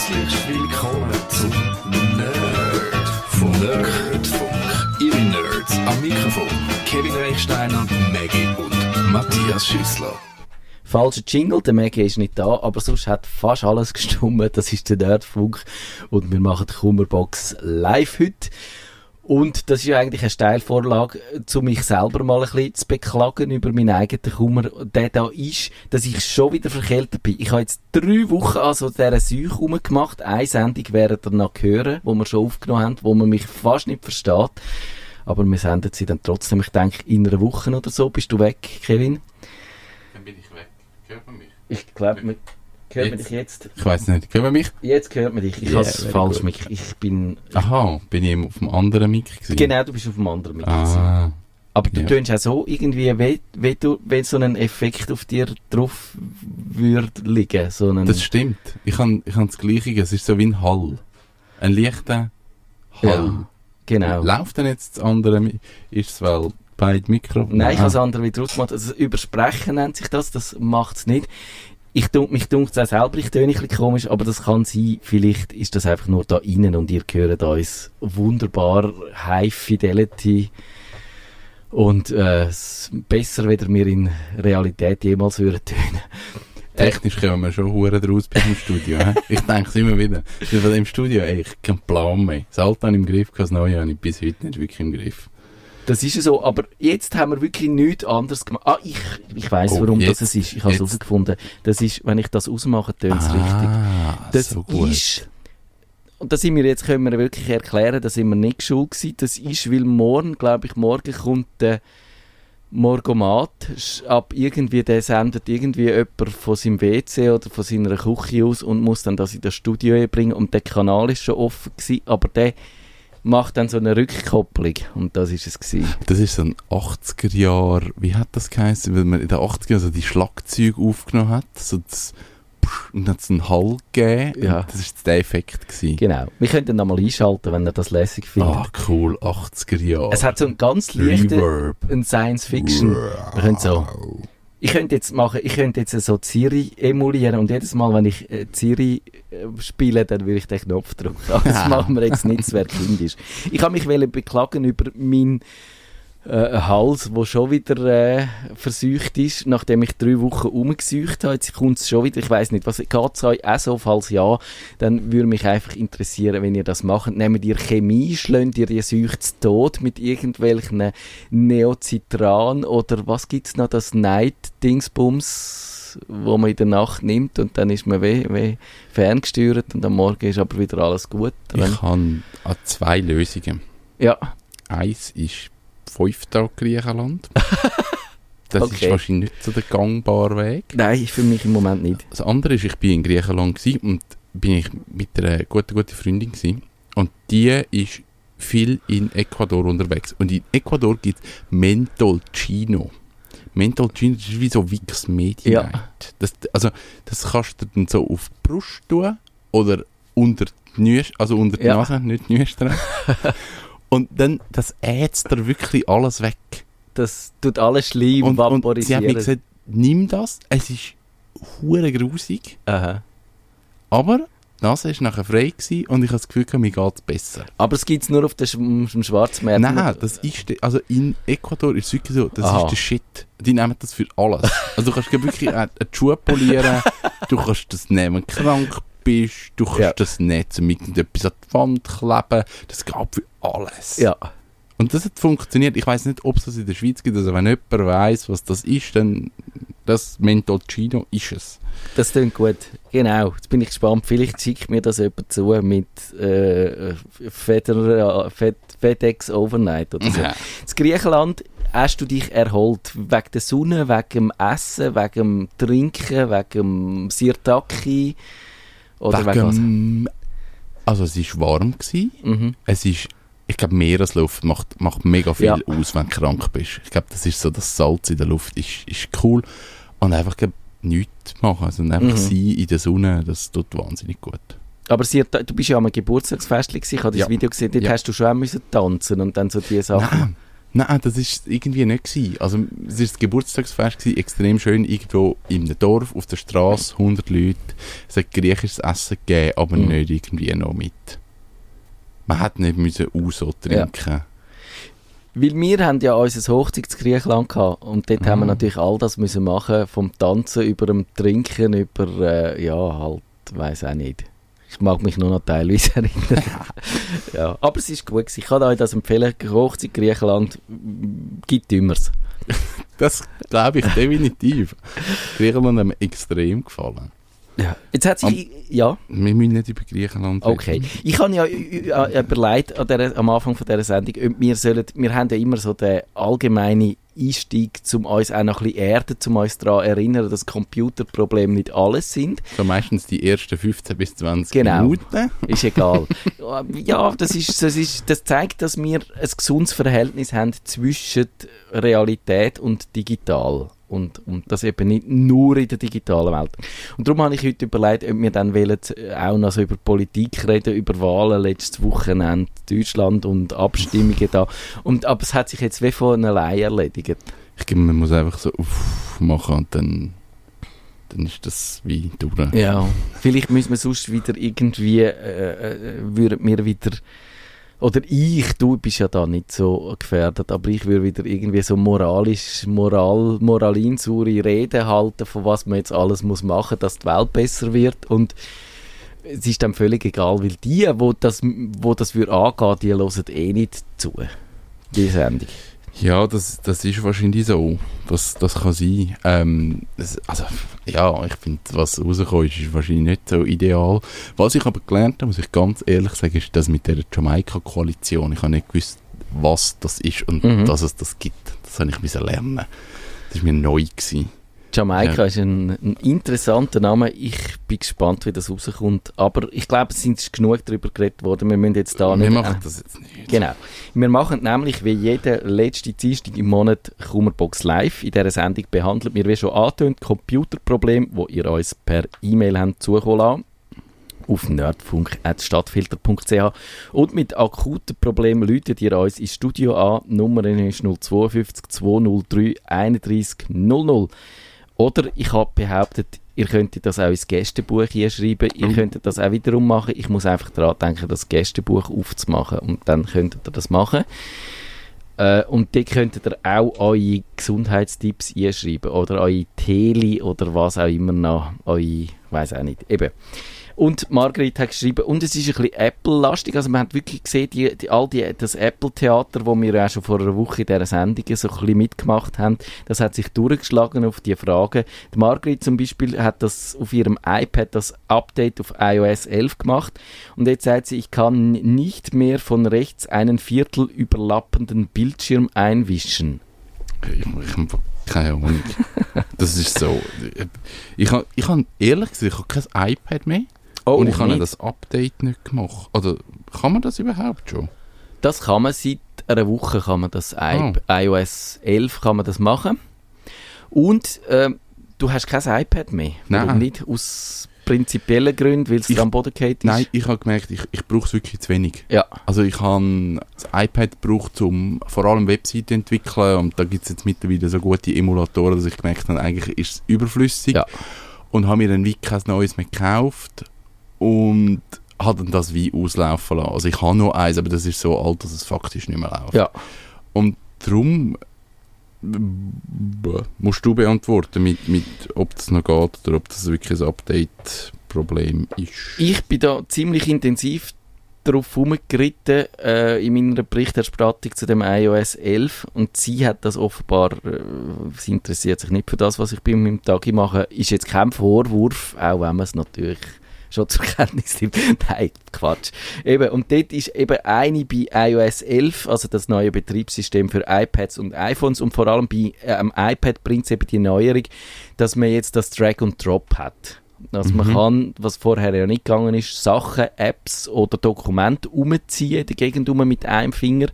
Herzlich willkommen zum Nerdfunk. Nerdfunk. Ihre Nerds am Mikrofon. Kevin Reichsteiner, Maggie und Matthias Schüssler. Falscher Jingle, der Maggie ist nicht da, aber sonst hat fast alles gestummt. Das ist der Nerdfunk und wir machen die Kummerbox live heute. Und das ist ja eigentlich eine Steilvorlage, um mich selber mal ein bisschen zu beklagen über meinen eigenen Kummer, der da ist, dass ich schon wieder verkältet bin. Ich habe jetzt drei Wochen also dieser Seuche rumgemacht. Eine Sendung werdet ihr noch hören, wo wir schon aufgenommen haben, wo man mich fast nicht versteht. Aber wir senden sie dann trotzdem, ich denke, in einer Woche oder so. Bist du weg, Kevin? Dann bin ich weg. Hört man mich? Ich glaube, man hört man Jetzt. dich jetzt. Ich weiß nicht. Hört man mich? Jetzt hört man dich. Ich Yeah, habe falsch mit. Ich bin. Aha, bin ich auf dem anderen Mic gewesen? Genau, du bist auf dem anderen gewesen. Ah, Aber du ja. tönst auch so irgendwie, wie, wie du, wenn so ein Effekt auf dir drauf würde liegen. So einen, das stimmt. Ich habe ich hab das Gleiche. Es ist so wie ein Hall. Ein leichter Hall. Ja, genau. Läuft denn jetzt das andere? Ist es weil beide Mikrofone? Nein, ich Ah. habe es andere wieder ausgemacht. Also, übersprechen nennt sich das, das macht es nicht. Ich dunk, mich dunkt es auch selber, ich töne ein bisschen komisch, aber das kann sein, vielleicht ist das einfach nur da innen und ihr hört uns wunderbar High Fidelity und äh, besser, weder wir in Realität jemals hören tönen. Technisch kommen wir schon hure draus bis im Studio. hä? ich denke es immer wieder. Weil Im Studio, ey, ich keinen Plan mehr. Das Alte habe ich im Griff, das Neue habe ich bis heute nicht wirklich im Griff. Das ist ja so, aber jetzt haben wir wirklich nichts anderes gemacht. Ah, ich, ich weiss, Oh, warum jetzt- das ist. Ich habe es herausgefunden. Das ist, wenn ich das ausmache, tönt es richtig. ah, Das so gut. ist, und da sind wir jetzt, können wir wirklich erklären, da sind wir nicht schuld gewesen. Das ist, weil morgen, glaube ich, morgen kommt der Morgomat, ab irgendwie, der sendet irgendwie jemand von seinem WC oder von seiner Küche aus und muss dann das in das Studio bringen und der Kanal ist schon offen gewesen, aber der macht dann so eine Rückkopplung und das ist es gewesen. Das ist so ein 80er Jahr, wie hat das geheißen, weil man in den 80er Jahren so die Schlagzeuge aufgenommen hat, so das und dann hat es einen Hall gegeben. Ja. Das ist der Effekt gewesen. Genau. Wir können dann nochmal einschalten, wenn ihr das lässig findet. Ah, cool, 80er Jahre. Es hat so einen ganz leichten Reverb. ein Science Fiction. Wir können so. Ich könnte jetzt machen, ich könnte jetzt so Siri emulieren und jedes Mal, wenn ich äh, Siri äh, spiele, dann will ich den Knopf drücken. Das machen wir jetzt nicht, wäre kindisch. Ich habe mich beklagen über meinen äh, Hals, der schon wieder äh, verseucht ist, nachdem ich drei Wochen umgesucht habe. Jetzt kommt es schon wieder, ich weiß nicht, was geht es euch auch so? Falls ja, dann würde mich einfach interessieren, wenn ihr das macht. Nehmt ihr Chemie, schlönt ihr die Sucht zu Tod mit irgendwelchen Neocitran oder was gibt's noch, das Night-Dingsbums, wo man in der Nacht nimmt und dann ist man weh, weh ferngesteuert und am Morgen ist aber wieder alles gut. Dann, Ich habe an zwei Lösungen. ja, Eins ist fünf Tage Griechenland. Das Okay. ist wahrscheinlich nicht so der gangbare Weg. nein, für mich im Moment nicht. Das andere ist, ich bin in Griechenland und bin ich mit einer guten, guten Freundin gewesen. Und die ist viel in Ecuador unterwegs. Und in Ecuador gibt es Mentolcino. Mentolcino ist wie so Wix Medi Ja. Das, also, das kannst du dann so auf die Brust tun oder unter die Nüs, also unter die Ja. Nase, nicht die Nüstern. und dann, das ätzt dir wirklich alles weg. Das tut alles Schleim Und, und sie hat mir gesagt, nimm das, es ist hure grusig. Aha. Aber die Nase war nachher frei gewesen und ich habe das Gefühl, mir geht es besser. Aber es gibt es nur auf dem, Sch- Schwarzmarkt. Nein, das ist, de- also in Ecuador ist es wirklich so, das Aha. ist der Shit. Die nehmen das für alles. Also du kannst wirklich eine eine Schuhe polieren, du kannst das nehmen, wenn du krank bist, du kannst Ja. das nicht zum irgendetwas an die Wand kleben, das geht für alles. Ja. Und das hat funktioniert. Ich weiß nicht, ob es das in der Schweiz gibt, also wenn jemand weiss, was das ist, dann das Mentolcino ist es. Das klingt gut. Genau. Jetzt bin ich gespannt. Vielleicht schickt mir das jemand zu mit äh, FedEx Overnight oder so. Ja. In Griechenland hast du dich erholt. Wegen der Sonne, wegen dem Essen, wegen dem Trinken, wegen dem Sirtaki. Oder wegen, was? Wegen, also es war warm. Gewesen. Mhm. Es ist, ich glaube, Meeresluft macht, macht mega viel Ja. aus, wenn du krank bist. Ich glaube, das ist so, das Salz in der Luft ist, ist cool. Und einfach glaub, nichts machen, also einfach Mhm. sein in der Sonne, das tut wahnsinnig gut. Aber Sirta du bist ja am Geburtstagsfest gewesen. Ich habe das Ja. Video gesehen. Dort Ja. hast du schon auch müssen tanzen und dann so diese Sachen. Nein, Nein, das ist irgendwie nicht gewesen. Also, es war das Geburtstagsfest, gewesen, extrem schön, irgendwo im Dorf, auf der Straße, 100 Leute. Es hat griechisches Essen gegeben, aber Mhm. nicht irgendwie noch mit. Man hätte nicht müssen Uso trinken. Weil wir haben ja unser Hochzeit in Griechenland gehabt und dort haben wir Ah. natürlich all das müssen machen, vom Tanzen über dem Trinken, über, äh, ja, halt, weiß auch nicht. Ich mag mich nur noch teilweise erinnern. ja, aber es ist gut gewesen. Ich kann euch das empfehlen. Hochzeit Griechenland gibt Dümmers. Das glaube ich definitiv. Griechenland hat mir extrem gefallen. Ja. Jetzt hat sich, ja, Wir müssen nicht über Griechenland reden. okay. Ich habe ja äh, überlegt an der, am Anfang von dieser Sendung, wir sollen, wir haben ja immer so den allgemeinen Einstieg, um uns auch noch ein bisschen erden, um uns daran zu erinnern, dass Computerprobleme nicht alles sind. So meistens die ersten 15 bis 20 Genau. Minuten. Ist egal. ja, das, ist, das, ist, das zeigt, dass wir ein gesundes Verhältnis haben zwischen Realität und digital. Und, und das eben nicht nur in der digitalen Welt. Und darum habe ich heute überlegt, ob wir dann wollen, äh, auch noch so über Politik reden, über Wahlen letztes Wochenende, Deutschland und Abstimmungen da. Und, aber es hat sich jetzt wie von allein erledigt. Ich glaube, man muss einfach so aufmachen und dann, dann ist das wie durch. Ja, vielleicht müssen wir sonst wieder irgendwie, äh, äh, würden wir wieder, oder ich, du bist ja da nicht so gefährdet, aber ich würde wieder irgendwie so moralisch, moral, moralinsure Reden halten, von was man jetzt alles muss machen, dass die Welt besser wird und es ist dann völlig egal, weil die, wo das, wo das würde angehen, die hören eh nicht zu, die Sendung. Ja, das, das ist wahrscheinlich so. Das, das kann sein. Ähm, es, also, ja, ich finde, was rausgekommen ist, ist wahrscheinlich nicht so ideal. Was ich aber gelernt habe, muss ich ganz ehrlich sagen, ist das mit der Jamaika-Koalition. Ich habe nicht gewusst, was das ist und Mhm. dass es das gibt. Das habe ich lernen. Das war mir neu. Gewesen. Jamaika Ja. ist ein, ein interessanter Name. Ich bin gespannt, wie das rauskommt. Aber ich glaube, es sind genug darüber geredet worden. Wir müssen jetzt da Wir nicht... machen das jetzt nicht. Genau. Wir machen nämlich wie jeden letzten Dienstag im Monat Kummerbox Live. In dieser Sendung behandelt wir, wie schon angetönt, Computerprobleme, wo ihr uns per E-Mail habt zukommen lassen. Auf nerdfunk.stadtfilter.ch Und mit akuten Problemen läutet ihr uns ins Studio an. Die Nummer ist 052 203 31 00. Oder ich habe behauptet, ihr könntet das auch ins Gästebuch hier schreiben. Ihr Mhm. könntet das auch wiederum machen. Ich muss einfach daran denken, das Gästebuch aufzumachen. Und dann könntet ihr das machen. Äh, und dort könntet ihr auch eure Gesundheitstipps einschreiben. Oder eure Tele oder was auch immer noch. Eure, weiß auch nicht. Eben. Und Margret hat geschrieben, und es ist ein bisschen Apple-lastig, also man hat wirklich gesehen, die, die, all die, das Apple-Theater, wo wir auch schon vor einer Woche in dieser Sendung so ein bisschen mitgemacht haben, das hat sich durchgeschlagen auf die Fragen. Margret zum Beispiel hat das auf ihrem iPad das Update auf iOS 11 gemacht und jetzt sagt sie, ich kann nicht mehr von rechts einen Viertel überlappenden Bildschirm einwischen. Ich, ich keine Ahnung. Das ist so. Ich habe ich hab, ehrlich gesagt, ich habe kein iPad mehr. Oh, und ich habe das Update nicht gemacht. Oder kann man das überhaupt schon? Das kann man seit einer Woche kann man das I Oh. iOS 11 kann man das machen. Und ähm, du hast kein iPad mehr. Nein. Warum nicht? Aus prinzipiellen Gründen, weil es am Boden ist. Nein, ich habe gemerkt, ich, ich brauche es wirklich zu wenig. Ja. Also ich habe das iPad gebraucht, um vor allem Webseiten zu entwickeln und da gibt es jetzt mittlerweile so gute Emulatoren, dass ich gemerkt habe, eigentlich ist es überflüssig. Ja. Und habe mir dann wie kein neues mehr gekauft und habe dann das wie auslaufen lassen. Also ich habe noch eins, aber das ist so alt, dass es faktisch nicht mehr läuft. Ja. Und darum b- musst du beantworten, mit, mit, ob das noch geht oder ob das wirklich ein Update-Problem ist. Ich bin da ziemlich intensiv darauf herumgeritten äh, in meiner Berichterstattung zu dem iOS 11 und sie hat das offenbar, äh, sie interessiert sich nicht für das, was ich bei meinem Tag mache, ist jetzt kein Vorwurf, auch wenn man es natürlich schon zur Kenntnis nimmt. Nein, Quatsch. Eben, und dort ist eben eine bei iOS 11, also das neue Betriebssystem für iPads und iPhones und vor allem bei äh, am iPad bringt es eben die Neuerung, dass man jetzt das Drag and Drop hat. Also man Mhm. kann, was vorher ja nicht gegangen ist, Sachen, Apps oder Dokumente umziehen der Gegend um mit einem Finger.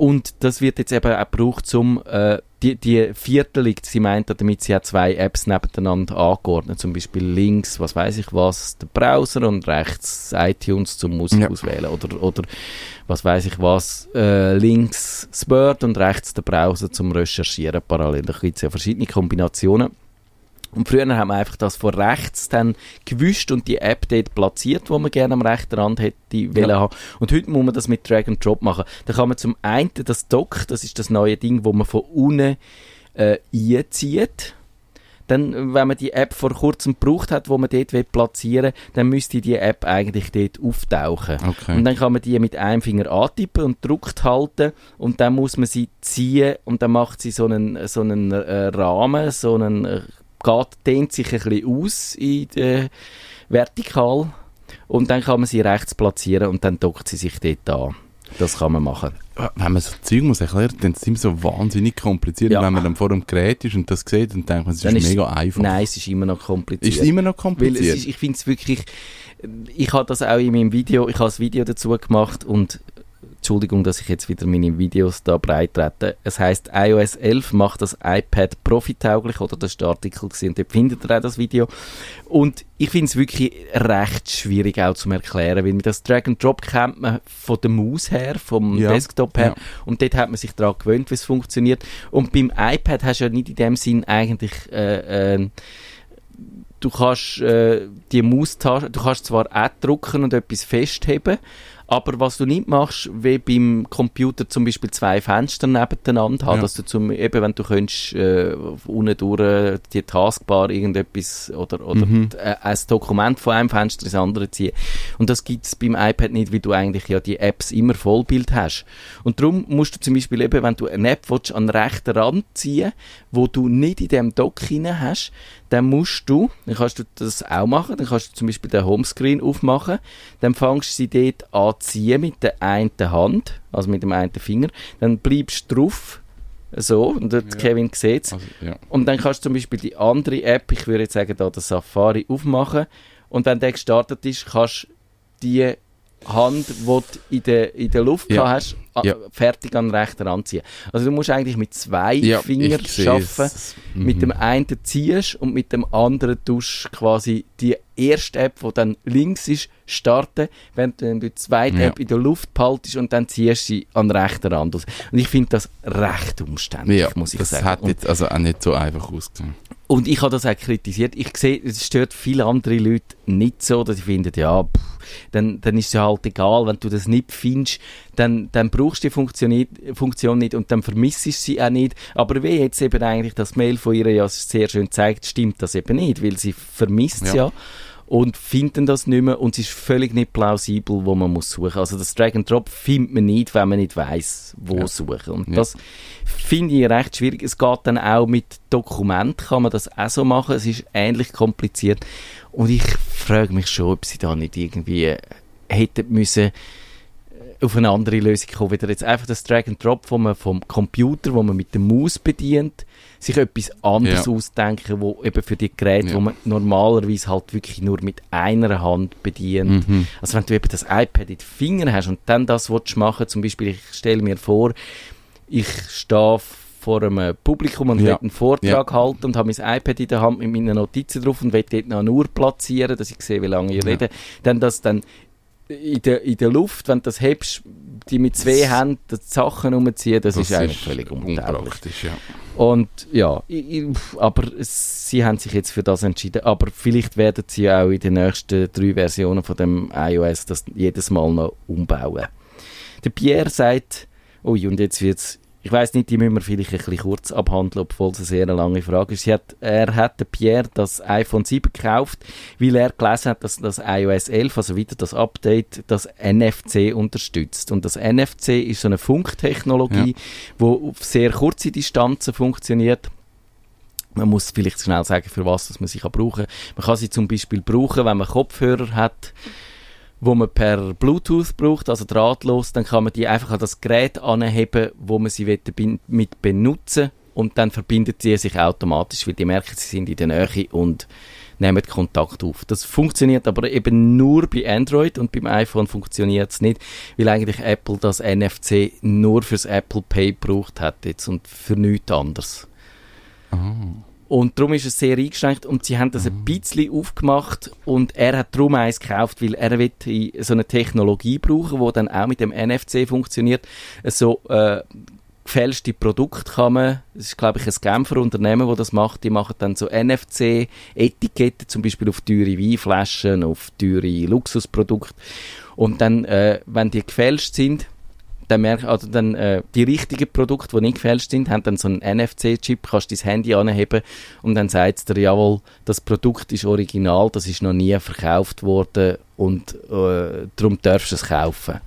Und das wird jetzt eben auch gebraucht, um äh, die, die Viertelung, sie meint damit, sie hat zwei Apps nebeneinander angeordnet. Zum Beispiel links, was weiß ich was, der Browser und rechts iTunes zum Musik Ja. auswählen. Oder, oder was weiß ich was, äh, links das Word und rechts der Browser zum Recherchieren parallel. Da gibt es ja verschiedene Kombinationen. Und früher haben wir einfach das von rechts dann gewischt und die App dort platziert, wo man gerne am rechten Rand hätte wollen haben. Und heute muss man das mit Drag and Drop machen. Da kann man zum einen das Dock, das ist das neue Ding, wo man von unten äh, einzieht. Dann, wenn man die App vor kurzem gebraucht hat, wo man dort will platzieren will, dann müsste die App eigentlich dort auftauchen. Okay. Und dann kann man die mit einem Finger antippen und drückt halten und dann muss man sie ziehen und dann macht sie so einen, so einen äh, Rahmen, so einen, äh, geht, dehnt sich ein bisschen aus in der Vertikal und dann kann man sie rechts platzieren und dann dockt sie sich dort an. Das kann man machen. Wenn man so Zeug muss erklären, dann ist es immer so wahnsinnig kompliziert. Ja. Wenn man dann vor dem Gerät ist und das sieht, dann denkt man, es ist Dann ist- mega einfach. Nein, es ist immer noch kompliziert. Ist immer noch kompliziert? ist, ich finde es wirklich, ich habe das auch in meinem Video, ich habe ein Video dazu gemacht und Entschuldigung, dass ich jetzt wieder meine Videos da breit trete. Es heißt iOS 11 macht das iPad profitauglich, oder das ist der Artikel gewesen, und dort findet ihr auch das Video. Und ich finde es wirklich recht schwierig auch zu erklären, weil das Drag and Drop kennt man von der Maus her, vom Ja, Desktop her, ja. und dort hat man sich daran gewöhnt, wie es funktioniert. Und beim iPad hast du ja nicht in dem Sinn eigentlich äh, äh, du kannst äh, die Maustaste, du kannst zwar auch drücken und etwas festheben, aber was du nicht machst, wie beim Computer zum Beispiel zwei Fenster nebeneinander haben, Ja. dass du zum, eben wenn du könntest, äh, unten durch die Taskbar irgendetwas oder, oder Mhm. äh, ein Dokument von einem Fenster ins andere ziehen. Und das gibt's beim iPad nicht, weil du eigentlich ja die Apps immer Vollbild hast. Und darum musst du zum Beispiel eben, wenn du eine App willst, an den rechten Rand ziehen, wo du nicht in dem Dock hinein hast, dann musst du, dann kannst du das auch machen, dann kannst du zum Beispiel den Homescreen aufmachen, dann fangst du sie dort an zu ziehen mit der einen Hand, also mit dem einen Finger, dann bleibst du drauf, so, und dort Kevin sieht's. Also, ja. Und dann kannst du zum Beispiel die andere App, ich würde jetzt sagen, da den Safari aufmachen. Und wenn der gestartet ist, kannst du die Hand, die du in der, in der Luft Ja. hast, Ja. fertig an den rechten Rand ziehen. Also du musst eigentlich mit zwei Ja, Fingern arbeiten. Mhm. Mit dem einen ziehst und mit dem anderen tust du quasi die erste App, die dann links ist, starten, während du die zweite Ja. App in der Luft behaltest und dann ziehst du sie an den rechten Rand aus. Und ich finde das recht umständlich, Ja, muss ich das sagen. hat Und jetzt also auch nicht so einfach ausgesehen. und ich habe das auch kritisiert. Ich sehe, es stört viele andere Leute nicht so, dass sie finden, ja, pff, dann, dann ist es ja halt egal, wenn du das nicht findest, dann, dann brauchst du die Funktion nicht, Funktion nicht und dann vermisst du sie auch nicht. Aber wie jetzt eben eigentlich das Mail von ihr ja sehr schön zeigt, stimmt das eben nicht, weil sie vermisst es Ja. ja und finden das nicht mehr und es ist völlig nicht plausibel, wo man muss suchen. Also das Drag and Drop findet man nicht, wenn man nicht weiß, wo Ja. suchen. Und Ja. das finde ich recht schwierig. Es geht dann auch mit Dokument, kann man das auch so machen. Es ist ähnlich kompliziert. Und ich frage mich schon, ob sie da nicht irgendwie hätten müssen auf eine andere Lösung kommen. Wieder jetzt einfach das Drag and Drop vom, vom Computer, wo man mit der Maus bedient, sich etwas anderes Ja. ausdenken, wo eben für die Geräte, Ja. wo man normalerweise halt wirklich nur mit einer Hand bedient. Mhm. Also wenn du eben das iPad in den Fingern hast und dann das willst machen, zum Beispiel, ich stelle mir vor, ich stehe vor einem Publikum und Ja. will einen Vortrag halten und habe mein iPad in der Hand mit meinen Notizen drauf und will dort noch eine Uhr platzieren, dass ich sehe, wie lange ich Ja. rede. Dann das dann in der, in der Luft, wenn du das hebst, die mit zwei Das- Händen die Sachen umziehen, das, ist eigentlich völlig untauglich. unpraktisch. Ja. Und ja, ich, aber es- sie haben sich jetzt für das entschieden. Aber vielleicht werden sie auch in den nächsten drei Versionen von dem iOS das jedes Mal noch umbauen. Der Pierre sagt, ui, und jetzt wird's, ich weiß nicht, die müssen wir vielleicht ein bisschen kurz abhandeln, obwohl es eine sehr lange Frage ist. Hat, er hat Pierre das iPhone 7 gekauft, weil er gelesen hat, dass das iOS 11, also wieder das Update, das NFC unterstützt. Und das NFC ist so eine Funktechnologie, wo auf sehr kurze Distanzen funktioniert. Man muss vielleicht schnell sagen, für was das man sie kann brauchen kann. Man kann sie zum Beispiel brauchen, wenn man Kopfhörer hat, wo man per Bluetooth braucht, also drahtlos, dann kann man die einfach an das Gerät anheben, wo man sie will mit benutzen und dann verbindet sie sich automatisch, weil die merken, sie sind in der Nähe und nehmen Kontakt auf. Das funktioniert aber eben nur bei Android und beim iPhone funktioniert es nicht, weil eigentlich Apple das NFC nur fürs Apple Pay gebraucht hat jetzt und für nichts anderes. Oh. Und darum ist es sehr eingeschränkt und sie haben das ein bisschen aufgemacht und er hat darum eins gekauft, weil er will so eine Technologie brauchen, die dann auch mit dem NFC funktioniert. So äh, gefälschte Produkte kann man, das ist glaube ich ein Genfer Unternehmen, das das macht, die machen dann so NFC-Etiketten, zum Beispiel auf teure Weinflaschen, auf teure Luxusprodukte und dann, äh, wenn die gefälscht sind, dann merk, also dann, äh, die richtigen Produkte, die nicht gefälscht sind, haben dann so einen NFC-Chip, kannst dein Handy anheben und dann sagt es dir, jawohl, das Produkt ist original, das ist noch nie verkauft worden und äh, darum darfst du es kaufen.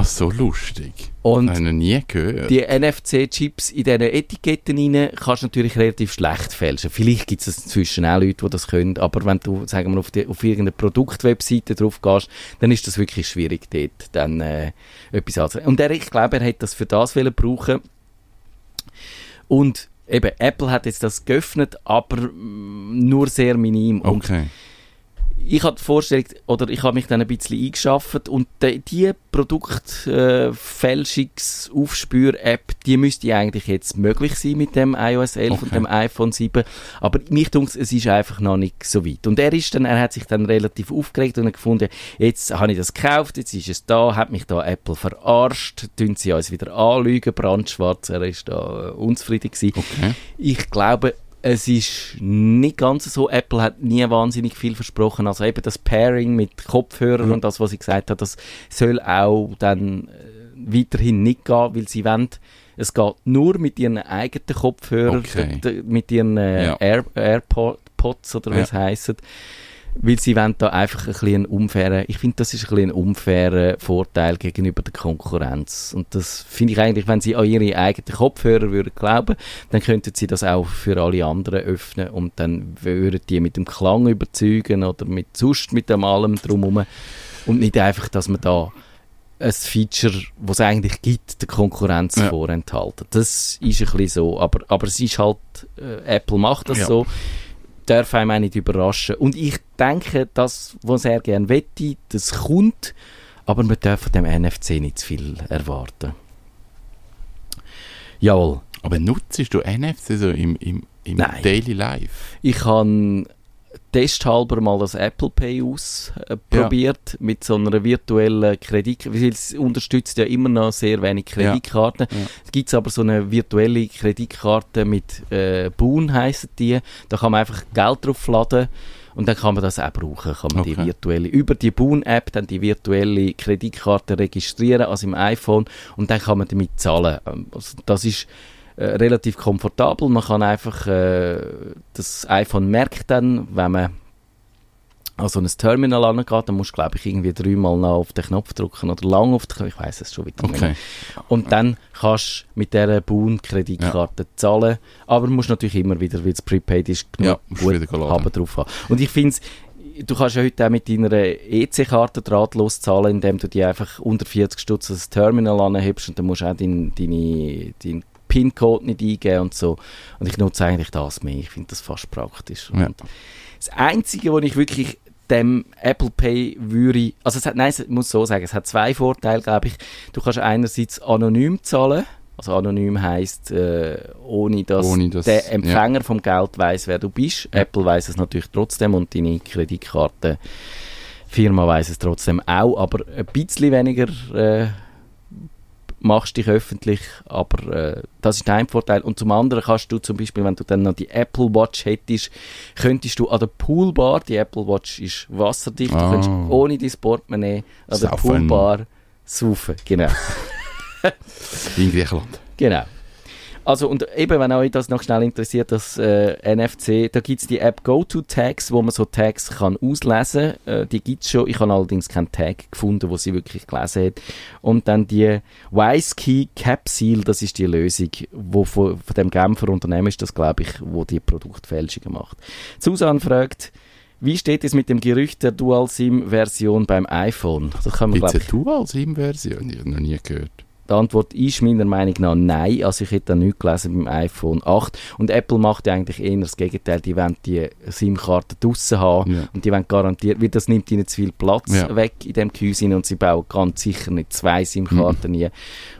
Ach, so lustig. Und Habe ich noch nie gehört. die NFC-Chips in diesen Etiketten rein kannst du natürlich relativ schlecht fälschen. Vielleicht gibt es inzwischen auch Leute, die das können, aber wenn du, sagen wir, auf, die, auf irgendeine Produktwebseite drauf gehst, dann ist das wirklich schwierig, dort dann äh, etwas anzunehmen. Und er, ich glaube, er hätte das für das wollen brauchen. Und eben, Apple hat jetzt das geöffnet, aber mm, nur sehr minim. Und Okay. Ich habe die Vorstellung, oder ich habe mich dann ein bisschen eingeschafft und die, die Produktfälschungsaufspür-App, die müsste eigentlich jetzt möglich sein mit dem iOS 11 und Okay. dem iPhone 7, aber mich denkt es ist einfach noch nicht so weit. Und er ist dann, er hat sich dann relativ aufgeregt und hat gefunden, jetzt habe ich das gekauft, jetzt ist es da, hat mich da Apple verarscht, tun sie uns wieder anlügen, brandschwarz, er ist da äh, unzufrieden gewesen. Okay. Ich glaube, es ist nicht ganz so. Apple hat nie wahnsinnig viel versprochen. Also eben das Pairing mit Kopfhörern Mhm. und das, was ich gesagt habe, das soll auch dann äh, weiterhin nicht gehen, weil sie wollen, es geht nur mit ihren eigenen Kopfhörern, Okay. mit ihren äh, Ja. Air, AirPods oder wie Ja. es heisst. Weil sie wollen da einfach ein bisschen unfairen, ich finde, das ist ein bisschen ein unfairer Vorteil gegenüber der Konkurrenz. Und das finde ich eigentlich, wenn sie an ihre eigenen Kopfhörer würden glauben, dann könnten sie das auch für alle anderen öffnen und dann würden die mit dem Klang überzeugen oder mit sonst mit dem allem drumherum. Und nicht einfach, dass man da ein Feature, was es eigentlich gibt, der Konkurrenz Ja. vorenthalten. Das ist ein bisschen so, aber, aber es ist halt, äh, Apple macht das Ja. so, darf einem auch nicht überraschen. Und ich denke, das, was er gerne wette, das kommt, aber man darf von dem NFC nicht zu viel erwarten. Jawohl. Aber nutzt du NFC so im, im, im Nein. Daily Life? Ich habe testhalber mal das Apple Pay ausprobiert mit so einer virtuellen Kredit, weil es unterstützt ja immer noch sehr wenig Kreditkarten. Ja. Es gibt aber so eine virtuelle Kreditkarte mit äh, Boon heisst die. Da kann man einfach Geld drauf laden und dann kann man das auch brauchen. Kann man die Okay. virtuelle über die Boon App dann die virtuelle Kreditkarte registrieren, also im iPhone und dann kann man damit zahlen. Ähm, Also das ist äh, relativ komfortabel. Man kann einfach, äh, das iPhone merkt dann, wenn man an so ein Terminal angeht, dann musst du, glaube ich, irgendwie dreimal noch auf den Knopf drücken oder lang auf den Knopf, ich weiß es schon wieder nicht. Okay. Und dann kannst du mit dieser Boon-Kreditkarte zahlen, aber musst natürlich immer wieder, weil es prepaid ist, Ja, genug musst gut haben drauf haben. Und ich finde Du kannst ja heute auch mit deiner EC-Karte drahtlos zahlen, indem du die einfach unter 40 Stutz das Terminal anhebst und dann musst du auch deinen deine, dein PIN-Code nicht eingeben und so. Und ich nutze eigentlich das mehr. Ich finde das fast praktisch. Ja. Das Einzige, wo ich wirklich dem Apple Pay würde, also es hat, nein, ich muss so sagen, es hat zwei Vorteile, glaube ich. Du kannst einerseits anonym zahlen, also anonym heisst, äh, ohne, dass Ohne dass- der Empfänger vom Geld weiß, wer du bist. Ja. Apple weiß es natürlich trotzdem und deine Kreditkarte Firma weiß es trotzdem auch, aber ein bisschen weniger äh, machst dich öffentlich, aber äh, das ist ein Vorteil. Und zum anderen kannst du zum Beispiel, wenn du dann noch die Apple Watch hättest, könntest du an der Poolbar, die Apple Watch ist wasserdicht, du Ah. könntest ohne dein Portemonnaie an der Saufen. Poolbar saufen. Genau. In Griechenland. Genau. Also, und eben, wenn euch das noch schnell interessiert, das äh, NFC, da gibt es die App GoTo-Tags, wo man so Tags kann auslesen kann. Äh, die gibt es schon. Ich habe allerdings keinen Tag gefunden, wo sie wirklich gelesen hat. Und dann die WiseKey Capsule, das ist die Lösung, wo von, von dem Genfer Unternehmen ist das, glaube ich, wo die Produktfälschungen macht. Susan fragt, wie steht es mit dem Gerücht der Dual-SIM-Version beim iPhone? Das kann man, glaube eine ich, Dual-SIM-Version? Ich habe noch nie gehört. Die Antwort ist meiner Meinung nach nein. Also ich hätte da nichts gelesen beim iPhone 8. Und Apple macht ja eigentlich eher das Gegenteil. Die wollen die SIM-Karte draussen haben Ja. und die wollen garantiert, weil das nimmt ihnen zu viel Platz Ja. weg in dem Gehäuse und sie bauen ganz sicher nicht zwei SIM-Karten nie.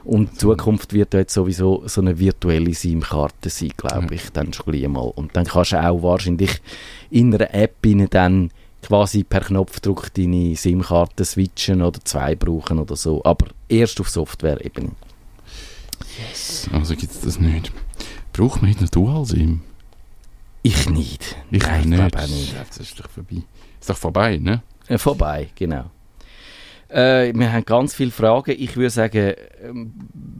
Und die Zukunft wird dort sowieso so eine virtuelle SIM-Karte sein, glaube ich, dann schon mal. Und dann kannst du auch wahrscheinlich in einer App dann quasi per Knopfdruck deine SIM-Karte switchen oder zwei brauchen oder so. Aber erst auf Software-Ebene. Also gibt es das nicht. Braucht man nicht noch Dual-SIM? Ich nicht. Ich Nein, nicht. glaube auch nicht. Das ist doch vorbei. Ist doch vorbei, ne? Äh, vorbei, genau. Äh, wir haben ganz viele Fragen. Ich würde sagen, ähm,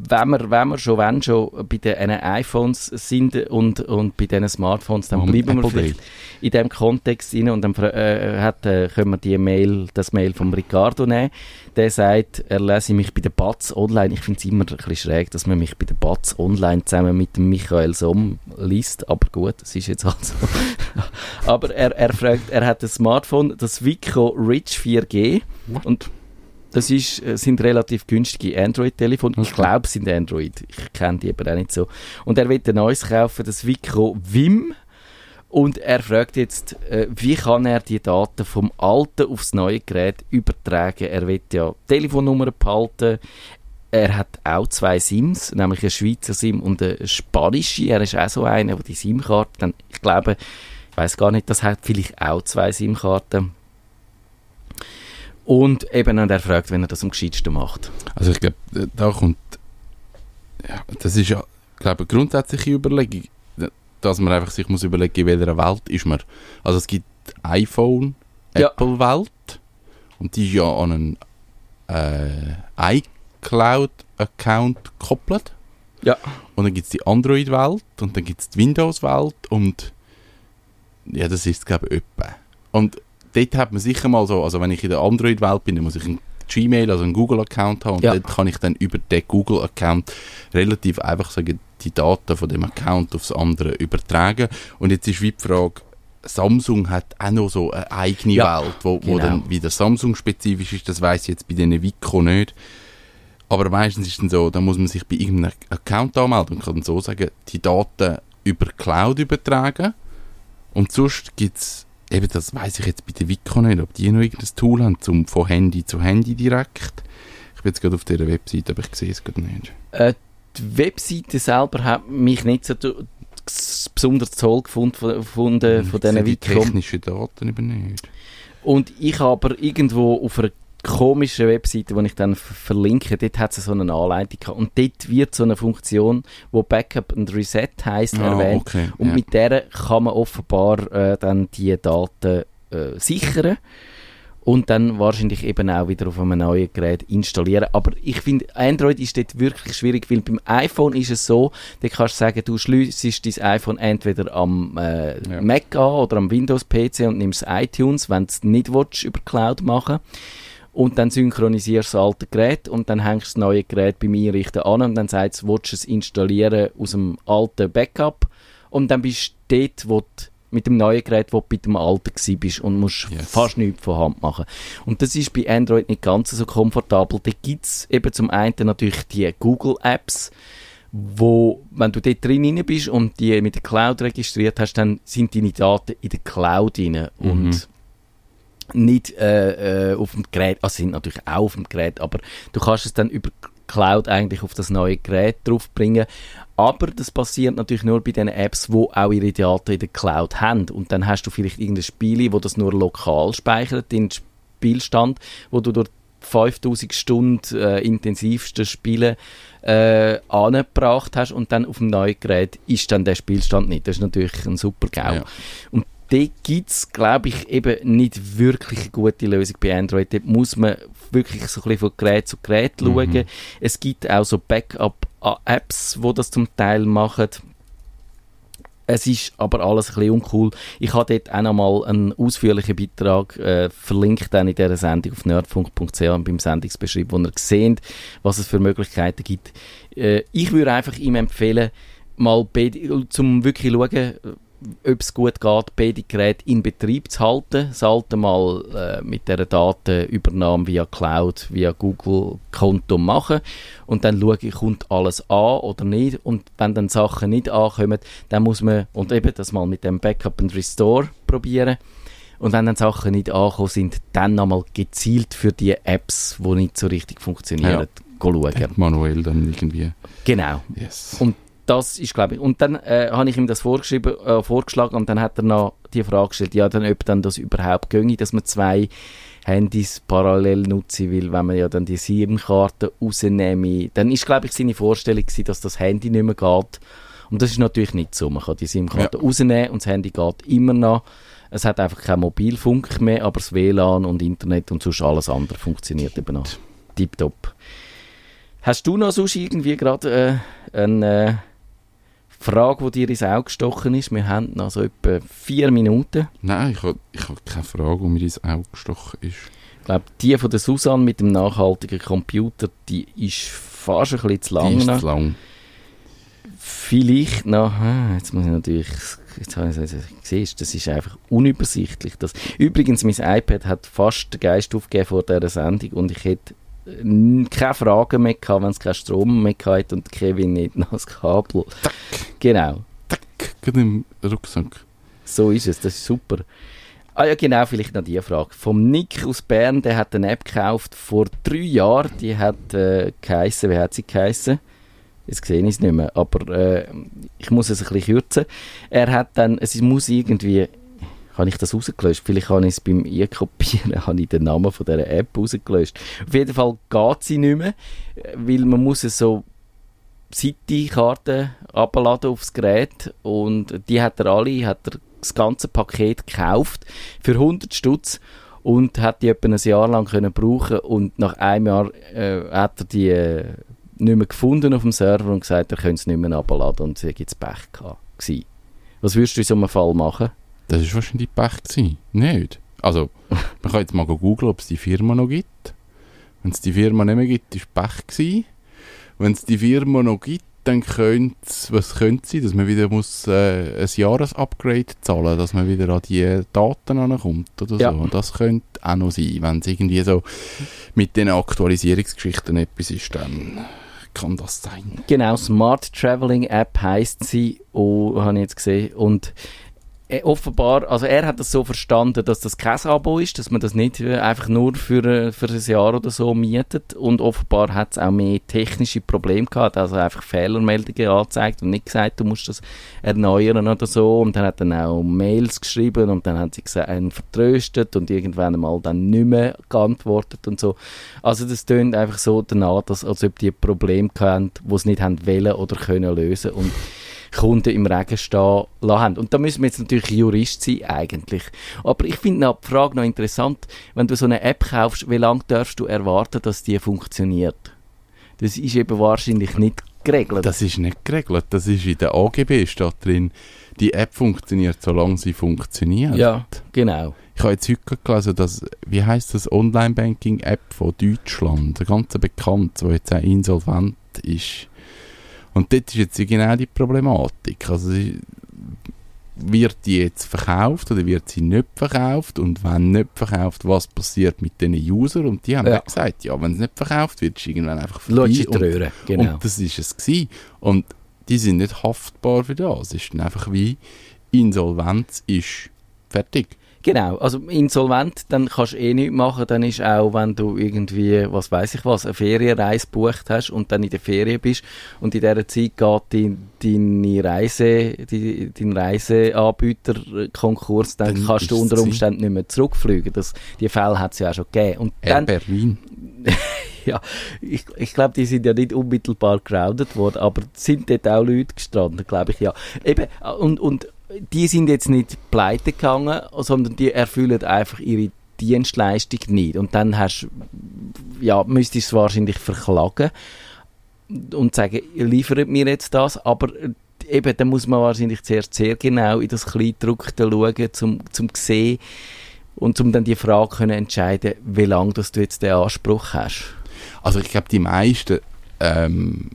wenn wir, wenn wir schon, wenn schon bei den äh, iPhones sind und, und bei diesen Smartphones, dann wir bleiben wir Apple vielleicht in dem Kontext rein und dann äh, hat, äh, können wir die Mail, das Mail von Ricardo nehmen. Der sagt, er lese mich bei der Batz online. Ich finde es immer ein bisschen schräg, dass man mich bei der Batz online zusammen mit dem Michael Somm liest, aber gut, das ist jetzt halt so. aber er, er fragt, er hat ein Smartphone, das Vico Rich 4G und das ist, äh, sind relativ günstige Android-Telefone. Ich Okay. glaube, es sind Android. Ich kenne die aber auch nicht so. Und er will ein neues kaufen, das Vico Vim. Und er fragt jetzt, äh, wie kann er die Daten vom alten aufs neue Gerät übertragen? Er will ja Telefonnummern behalten. Er hat auch zwei SIMs, nämlich eine Schweizer SIM und eine spanische. Er ist auch so einer, der die SIM-Karte dann, ich glaube, ich weiß gar nicht, das hat vielleicht auch zwei SIM-Karten. Und eben, und er fragt, wenn er das am gescheitsten macht. Also ich glaube, da kommt, ja, das ist ja, glaube ich, eine grundsätzliche Überlegung, dass man einfach sich muss überlegen, in welcher Welt ist man. Also es gibt iPhone, Ja. Apple-Welt und die ist ja an einen äh, iCloud-Account gekoppelt. Ja. Und dann gibt es die Android-Welt und dann gibt es die Windows-Welt und ja, das ist glaube ich etwa. Und dort hat man sicher mal so, also wenn ich in der Android-Welt bin, dann muss ich ein Gmail, also einen Google-Account haben und Ja. dort kann ich dann über den Google-Account relativ einfach sagen, die Daten von dem Account aufs andere übertragen. Und jetzt ist wie die Frage, Samsung hat auch noch so eine eigene Ja, Welt, wo, wo genau. dann wieder Samsung-spezifisch ist, das weiß ich jetzt bei denen Vico nicht. Aber meistens ist es dann so, da muss man sich bei irgendeinem Account anmelden und kann dann so sagen, die Daten über Cloud übertragen. Und sonst gibt es, eben das weiß ich jetzt bei der Vico nicht, ob die noch irgendein Tool haben, zum von Handy zu Handy direkt. Ich bin jetzt gerade auf dieser Webseite, aber ich sehe es gerade nicht. Äh, die Webseite selber hat mich nicht so besonders toll gefunden von, von Ich sehe diesen die Vicom. technischen Daten eben nicht. Und ich habe aber irgendwo auf einer komischen Webseite, die ich dann ver- verlinke, dort hat es so eine Anleitung gehabt. Und dort wird so eine Funktion, wo Backup und Reset heisst, Ah, erwähnt. okay. Und ja. mit der kann man offenbar äh, dann die Daten äh, sichern und dann wahrscheinlich eben auch wieder auf einem neuen Gerät installieren. Aber ich finde, Android ist dort wirklich schwierig, weil beim iPhone ist es so, da kannst du sagen, du schliessest dein iPhone entweder am äh, Ja. Mac an oder am Windows-PC und nimmst iTunes, wenn du es nicht willst, über Cloud machen und dann synchronisierst du das alte Gerät und dann hängst du das neue Gerät beim Einrichten an und dann sagst du, willst du es installieren aus dem alten Backup und dann bist du dort, wo du mit dem neuen Gerät, wo du bei dem alten gsi bist und musst Yes. fast nichts von Hand machen. Und das ist bei Android nicht ganz so komfortabel. Da gibt es eben zum einen natürlich die Google-Apps, wo, wenn du dort drin bist und die mit der Cloud registriert hast, dann sind deine Daten in der Cloud und Mhm. Nicht äh, äh, auf dem Gerät, also sind natürlich auch auf dem Gerät, aber du kannst es dann über Cloud eigentlich auf das neue Gerät draufbringen. Aber das passiert natürlich nur bei den Apps, wo auch ihre Daten in der Cloud haben. Und dann hast du vielleicht irgendein Spiel, wo das nur lokal speichert, den Spielstand, wo du durch 5000 Stunden äh, intensivsten Spielen äh, angebracht hast und dann auf dem neuen Gerät ist dann der Spielstand nicht. Das ist natürlich ein super GAU. Ja. Und dort gibt es, glaube ich, eben nicht wirklich eine gute Lösung bei Android. Dort muss man wirklich so ein bisschen von Gerät zu Gerät schauen. Mhm. Es gibt auch so Backup-Apps, die das zum Teil machen. Es ist aber alles ein bisschen uncool. Ich habe dort auch nochmal einen ausführlichen Beitrag äh, verlinkt dann in dieser Sendung auf nerdfunk.ch und beim Sendungsbeschrieb, wo ihr seht, was es für Möglichkeiten gibt. Äh, ich würde einfach ihm empfehlen, mal zum wirklich schauen, ob es gut geht, beide Geräte in Betrieb zu halten. Das alte Mal äh, mit dieser Datenübernahme via Cloud, via Google-Konto machen und dann schaue ich, kommt alles an oder nicht. Und wenn dann Sachen nicht ankommen, dann muss man, und eben das mal mit dem Backup and Restore probieren. Und wenn dann Sachen nicht angekommen sind, dann nochmal gezielt für die Apps, die nicht so richtig funktionieren, ja. schauen. Manuell dann irgendwie. Genau. Yes. Und das ist, glaube ich. Und dann äh, habe ich ihm das vorgeschrieben, äh, vorgeschlagen und dann hat er noch die Frage gestellt, ja, dann, ob dann das überhaupt ginge, dass man zwei Handys parallel nutzen will, wenn man ja dann die SIM-Karte rausnehme. Dann ist, glaube ich, seine Vorstellung gewesen, dass das Handy nicht mehr geht. Und das ist natürlich nicht so. Man kann die SIM-Karte ja. rausnehmen und das Handy geht immer noch. Es hat einfach keinen Mobilfunk mehr, aber das WLAN und Internet und sonst alles andere funktioniert eben noch. Tipptopp. Hast du noch sonst irgendwie gerade äh, eine äh, Frage, die dir ins Auge gestochen ist? Wir haben noch so etwa vier Minuten. Nein, ich habe ich hab keine Frage, die mir ins Auge gestochen ist. Ich glaube, die von der Susanne mit dem nachhaltigen Computer, die ist fast ein bisschen zu lang. Die ist zu lang. Vielleicht noch, jetzt muss ich natürlich, jetzt habe ich es gesehen, das ist einfach unübersichtlich. Das, übrigens, mein iPad hat fast den Geist aufgegeben vor dieser Sendung und ich hätte keine Fragen mehr gehabt, wenn es keinen Strom mehr hatte und Kevin nicht noch das Kabel. Tack. Genau. Tack, gerade im Rucksack. So ist es, das ist super. Ah ja, genau, vielleicht noch die Frage. Vom Nick aus Bern, der hat eine App gekauft vor drei Jahren, die hat äh, geheissen, wie hat sie geheissen? Jetzt sehe ich es nicht mehr, aber äh, ich muss es ein bisschen kürzen. Er hat dann, es muss irgendwie, habe ich das rausgelöscht? Vielleicht habe ich es beim E-Kopieren, habe ich den Namen von dieser App rausgelöscht. Auf jeden Fall geht sie nicht mehr, weil man muss so City-Karten abladen aufs Gerät und die hat er alle, hat er das ganze Paket gekauft für 100 Stutz und hat die etwa ein Jahr lang können brauchen und nach einem Jahr äh, hat er die äh, nicht mehr gefunden auf dem Server und gesagt, er könnte es nicht mehr abladen und sie gibt es Pech gehabt. Was würdest du in so einem Fall machen? Das war wahrscheinlich Pech gewesen. Nicht. Also, man kann jetzt mal googeln, ob es die Firma noch gibt. Wenn es die Firma nicht mehr gibt, war Pech gewesen. Wenn es die Firma noch gibt, dann könnte es, was könnte sein, dass man wieder muss, äh, ein Jahresupgrade zahlen dass man wieder an die Daten ankommt oder ja. so. Das könnte auch noch sein, wenn es irgendwie so mit den Aktualisierungsgeschichten etwas ist, dann kann das sein. Genau, Smart Traveling App heißt sie, oh, habe ich jetzt gesehen. Und offenbar, also er hat das so verstanden, dass das kein Abo ist, dass man das nicht äh, einfach nur für, äh, für ein Jahr oder so mietet. Und offenbar hat es auch mehr technische Probleme gehabt, also einfach Fehlermeldungen angezeigt und nicht gesagt, du musst das erneuern oder so. Und dann hat er auch Mails geschrieben und dann hat sie einen vertröstet und irgendwann einmal dann nicht mehr geantwortet und so. Also das tönt einfach so danach, dass, als ob die Probleme hatten, die sie nicht haben wollen oder können lösen. Und Kunden im Regen stehen lassen. Und da müssen wir jetzt natürlich Jurist sein, eigentlich. Aber ich finde die Frage noch interessant, wenn du so eine App kaufst, wie lange darfst du erwarten, dass die funktioniert? Das ist eben wahrscheinlich nicht geregelt. Das ist nicht geregelt. Das ist in der AGB steht drin, die App funktioniert, solange sie funktioniert. Ja, genau. Ich habe jetzt heute gelesen, dass, wie heißt das, Online-Banking-App von Deutschland, eine ganz bekannt, die jetzt auch insolvent ist. Und dort ist jetzt genau die Problematik. Also wird die jetzt verkauft oder wird sie nicht verkauft und wenn nicht verkauft, was passiert mit den Usern und die haben ja. gesagt, ja, wenn es nicht verkauft wird, ist irgendwann einfach vorbei und, Röhre, genau. und das ist es gewesen. und die sind nicht haftbar für das, es ist einfach wie Insolvenz ist fertig. Genau, also insolvent, dann kannst du eh nichts machen, dann ist auch, wenn du irgendwie, was weiß ich was, eine Ferienreise bucht hast und dann in der Ferien bist und in dieser Zeit geht die, deine Reise, die, dein Reiseanbieter-Konkurs, dann, dann kannst du unter Umständen nicht mehr zurückfliegen. Das, die Fälle hat es ja auch schon gegeben. Und Air dann, Berlin. ja, ich, ich glaube, die sind ja nicht unmittelbar grounded worden, aber sind dort auch Leute gestrandet, glaube ich, ja. Eben, und, und die sind jetzt nicht pleite gegangen, sondern die erfüllen einfach ihre Dienstleistung nicht. Und dann hast, ja, müsstest du es wahrscheinlich verklagen und sagen, liefert mir jetzt das, aber eben, dann muss man wahrscheinlich zuerst sehr genau in das Kleidruckte schauen, um zum sehen und um dann die Frage können entscheiden, wie lange du jetzt den Anspruch hast. Also ich glaube, die meisten ähm,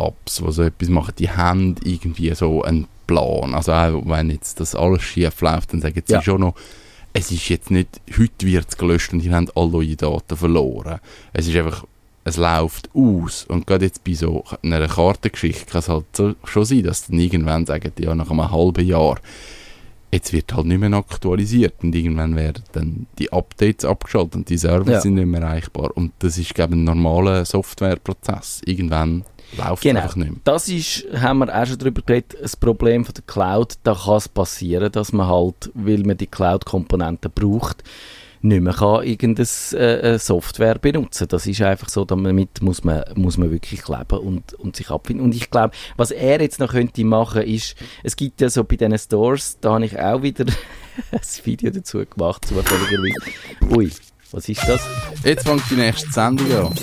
Start-ups, die so etwas machen, die haben irgendwie so einen Plan. Also auch wenn jetzt das alles schief läuft, dann sagen sie Ja. schon noch, es ist jetzt nicht, heute wird es gelöscht und ihr habt alle eure Daten verloren. Es ist einfach, es läuft aus. Und gerade jetzt bei so einer Kartengeschichte kann es halt so, schon sein, dass dann irgendwann sagen, ja, nach einem halben Jahr, jetzt wird halt nicht mehr aktualisiert und irgendwann werden dann die Updates abgeschaltet und die Server Ja. sind nicht mehr erreichbar. Und das ist, glaube ich, ein normaler Softwareprozess. Irgendwann läuft Genau. einfach nicht mehr. Das ist, haben wir auch schon darüber geredet, ein Problem von der Cloud. Da kann es passieren, dass man halt, weil man die Cloud-Komponenten braucht, nicht mehr kann irgendeine äh, äh, Software benutzen. Das ist einfach so, damit muss man, muss man wirklich leben und, und sich abfinden. Und ich glaube, was er jetzt noch könnte machen, ist, es gibt ja so bei diesen Stores, da habe ich auch wieder ein Video dazu gemacht, zufälligerweise. Ui, was ist das? Jetzt fängt die nächste Sendung an.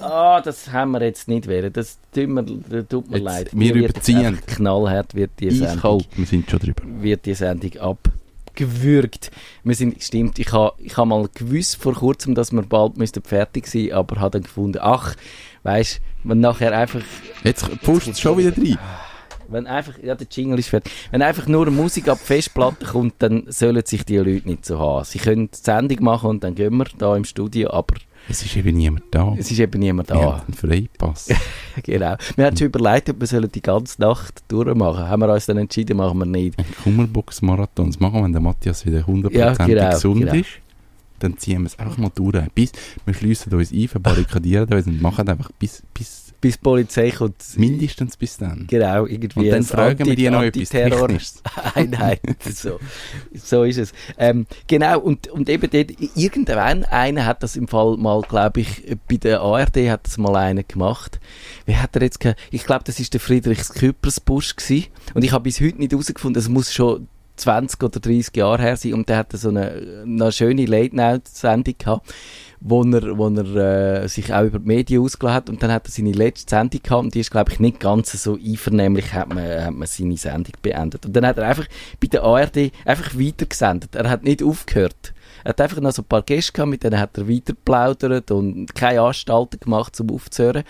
Ah, das haben wir jetzt nicht wählen. Das tut mir, das tut mir Jetzt, leid. wir Mir überziehen. Knallhart wird die Sendung, Eiskalt, wir sind schon drüber. wird die Sendung abgewürgt. Wir sind, stimmt, ich habe ich ha mal gewusst vor kurzem, dass wir bald müssten fertig sein, aber habe dann gefunden, ach, weißt, wenn nachher einfach, Jetzt pfuscht es schon wieder rein. Wenn einfach, ja, der Jingle ist fertig, wenn einfach nur Musik ab Festplatte kommt, dann sollen sich die Leute nicht so haben. Sie können die Sendung machen und dann gehen wir da im Studio, aber Es ist eben niemand da. es ist eben niemand Wir da. haben einen Freipass. Genau. Wir haben schon überlegt, ob wir sollen die ganze Nacht durchmachen. Haben wir uns dann entschieden, machen wir nicht. Ein Kummerbox-Marathon. Machen wir, wenn der Matthias wieder 100% Ja, genau, gesund genau. ist. Dann ziehen wir es einfach mal durch. Bis, wir schliessen uns ein, verbarrikadieren uns und machen einfach bis, bis Bis die Polizei kommt. mindestens bis dann. Genau, irgendwie. Und dann fragen wir die noch etwas Technisches. Nein, nein, so, so ist es. Ähm, genau, und, und eben dort, irgendwann, einer hat das im Fall mal, glaube ich, bei der ARD hat das mal einer gemacht. Wie hat er jetzt, ge- ich glaube, das ist der Friedrichs Küppersbusch gewesen. Und ich habe bis heute nicht herausgefunden, es muss schon 20 oder 30 Jahre her sein und der hatte so eine, eine schöne Late-Night-Sendung gehabt, wo er, wo er äh, sich auch über die Medien ausgelassen hat und dann hat er seine letzte Sendung gehabt und die ist, glaube ich, nicht ganz so einvernehmlich, hat man, hat man seine Sendung beendet. Und dann hat er einfach bei der ARD einfach weitergesendet. Er hat nicht aufgehört. Er hat einfach noch so ein paar Gäste gehabt, mit denen hat er weiter geplaudert und keine Anstalten gemacht, um aufzuhören.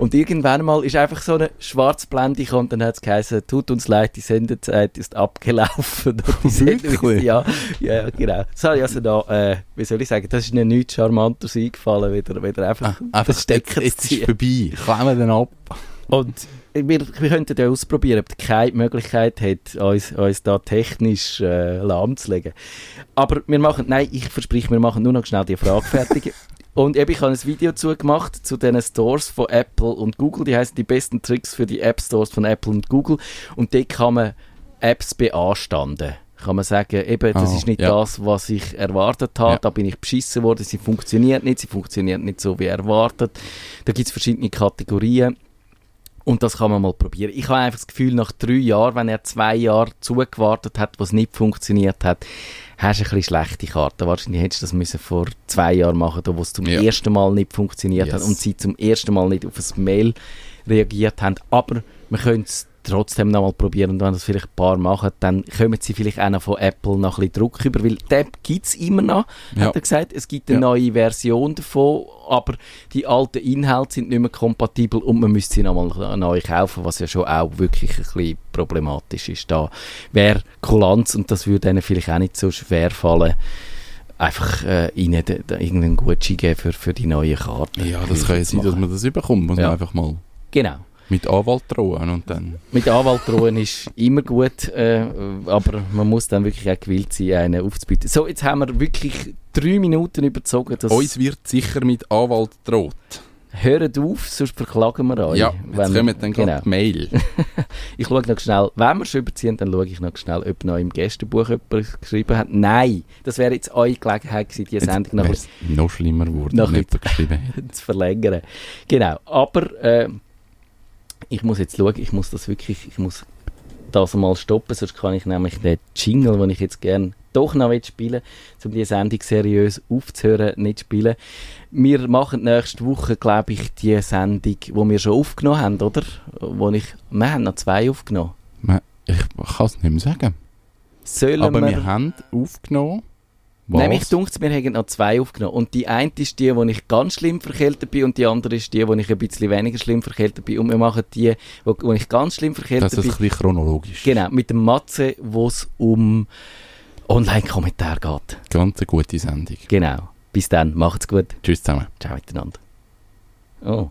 Und irgendwann mal ist einfach so eine Schwarzblende gekommen und dann hat es geheißen, tut uns leid, die Sendezeit ist abgelaufen. Und die Sendung ist, ja, ja, genau. Ich also da, äh, wie soll ich sagen, das ist mir nichts Charmantes eingefallen, wieder, wieder einfach, Ah, einfach das Stecker jetzt, jetzt ist vorbei. Klemmen den ab. Und wir, wir könnten ja ausprobieren, ob keine Möglichkeit hat, uns, uns da technisch äh, lahmzulegen. Aber wir machen, nein, ich verspreche, wir machen nur noch schnell die Frage fertig. Und eben, ich habe ein Video zugemacht zu den Stores von Apple und Google. Die heißen die besten Tricks für die App Stores von Apple und Google. Und dort kann man Apps beanstanden. Kann man sagen, eben, das Ah, ist nicht ja. das, was ich erwartet habe. Ja. Da bin ich beschissen worden. Sie funktioniert nicht. Sie funktioniert nicht so wie erwartet. Da gibt es verschiedene Kategorien. Und das kann man mal probieren. Ich habe einfach das Gefühl, nach drei Jahren, wenn er zwei Jahre zugewartet hat, was nicht funktioniert hat, hast du ein bisschen schlechte Karten. Wahrscheinlich hättest du das müssen vor zwei Jahren machen, da wo es zum Ja. ersten Mal nicht funktioniert hat Yes. und sie zum ersten Mal nicht auf ein Mail reagiert haben. Aber wir können es trotzdem noch mal probieren und wenn das vielleicht ein paar machen, dann kommen sie vielleicht auch noch von Apple noch ein bisschen Druck über, weil die App gibt es immer noch, Ja. hat er gesagt. Es gibt eine Ja. neue Version davon, aber die alten Inhalte sind nicht mehr kompatibel und man müsste sie nochmal neu kaufen, was ja schon auch wirklich ein bisschen problematisch ist. Da wäre Kulanz und das würde ihnen vielleicht auch nicht so schwer fallen, einfach äh, ihnen de- de- irgendeinen Gutschein geben für, für die neuen Karten. Ja, das kann ja jetzt sein, dass man das überkommt. Muss Ja. man einfach mal Genau. Mit Anwalt drohen und dann... Mit Anwalt drohen ist immer gut, äh, aber man muss dann wirklich auch gewillt sein, einen aufzubieten. So, jetzt haben wir wirklich drei Minuten überzogen. Das Uns wird sicher mit Anwalt droht. Hört auf, sonst verklagen wir euch. Ja, jetzt kommen dann genau. gerade die Mail. Ich schaue noch schnell, wenn wir schon überziehen, dann schaue ich noch schnell, ob noch im Gästebuch jemand geschrieben hat. Nein, das wäre jetzt eure Gelegenheit gewesen, die Sendung noch noch schlimmer geworden, Noch wenn jemand geschrieben zu verlängern. Genau, aber äh, ich muss jetzt schauen, ich muss das wirklich, ich muss das mal stoppen, sonst kann ich nämlich den Jingle, den ich jetzt gerne doch noch spielen will, um die Sendung seriös aufzuhören, nicht spielen. Wir machen nächste Woche, glaube ich, die Sendung, die wir schon aufgenommen haben, oder? Wo ich, wir haben noch zwei aufgenommen. Ich kann es nicht mehr sagen. Sollen Aber wir, wir haben aufgenommen Was? Nein, mich dunkt wir haben noch zwei aufgenommen. Und die eine ist die, wo ich ganz schlimm verkältet bin und die andere ist die, wo ich ein bisschen weniger schlimm verkältet bin. Und wir machen die, wo, wo ich ganz schlimm verkältet Das ist ein bin. bisschen chronologisch. Genau, mit dem Matze, wo es um Online-Kommentare geht. Ganz eine gute Sendung. Genau. Bis dann, macht's gut. Tschüss zusammen. Ciao miteinander. Oh.